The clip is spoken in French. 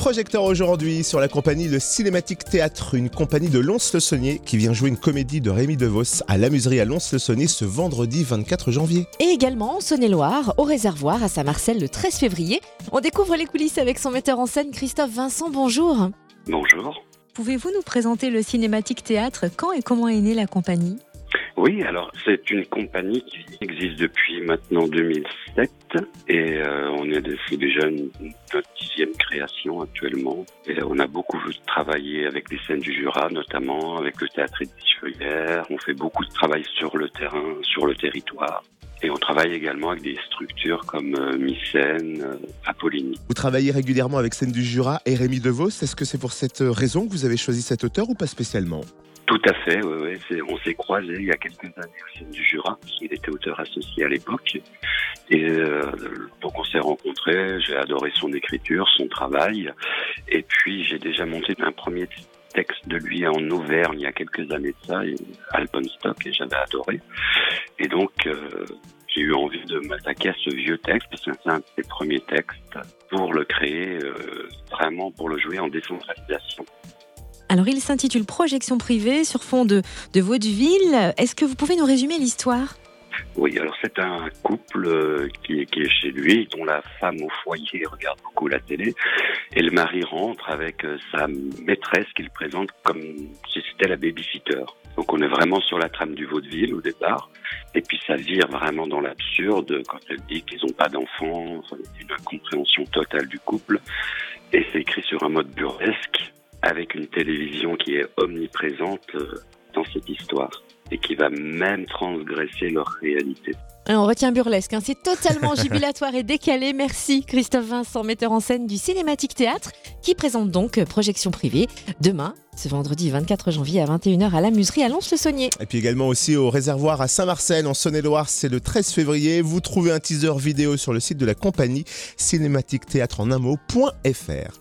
projecteur aujourd'hui sur la compagnie Le Cinématique Théâtre, une compagnie de Lons-le-Saunier qui vient jouer une comédie de Rémi DeVos à l'amuserie à Lons-le-Saunier ce vendredi 24 janvier. Et également en Saône-et-Loire, au réservoir à Saint-Marcel le 13 février. On découvre les coulisses avec son metteur en scène Christophe Vincent. Bonjour. Bonjour. Pouvez-vous nous présenter le Cinématique Théâtre? Quand et comment est née la compagnie? Oui, alors c'est une compagnie qui existe depuis maintenant 2007 et euh, on est c'est déjà notre dixième création actuellement. Et on a beaucoup travaillé avec les scènes du Jura, notamment avec le théâtre Édifière. On fait beaucoup de travail sur le terrain, sur le territoire. Et on travaille également avec des structures comme euh, Mycène, euh. Vous travaillez régulièrement avec Scène du Jura et Rémi DeVos. Est-ce que c'est pour cette raison que vous avez choisi cet auteur ou pas spécialement? Tout à fait, on s'est croisés il y a quelques années au Scène du Jura, Il était auteur associé à l'époque. Et euh, donc on s'est rencontrés, j'ai adoré son écriture, son travail. Et puis j'ai déjà monté un premier texte de lui en Auvergne il y a quelques années de ça, Album Stock, et j'avais adoré. Et donc, euh, j'ai eu envie de m'attaquer à ce vieux texte, parce que c'est un de ses premiers textes, pour le créer, euh, vraiment pour le jouer en décentralisation. Alors, il s'intitule Projection privée sur fond de, de vaudeville. Est-ce que vous pouvez nous résumer l'histoire? Oui, alors c'est un couple euh, qui, qui, est chez lui, dont la femme au foyer regarde beaucoup la télé, et le mari rentre avec euh, sa maîtresse qu'il présente comme si c'était la babysitter. Donc on est vraiment sur la trame du vaudeville au départ, et puis ça vire vraiment dans l'absurde quand elle dit qu'ils n'ont pas d'enfants, une incompréhension totale du couple, et c'est écrit sur un mode burlesque, avec une télévision qui est omniprésente euh, dans cette histoire et qui va même transgresser leur réalité. on retient burlesque, hein. c'est totalement jubilatoire et décalé. Merci Christophe Vincent, metteur en scène du Cinématique Théâtre, qui présente donc Projection privée demain, ce vendredi 24 janvier à 21h à la Muserie à Lons-le-Saunier. Et puis également aussi au réservoir à Saint-Marcel en Saône-et-Loire, c'est le 13 février. Vous trouvez un teaser vidéo sur le site de la compagnie cinématique théâtre en un mot.fr.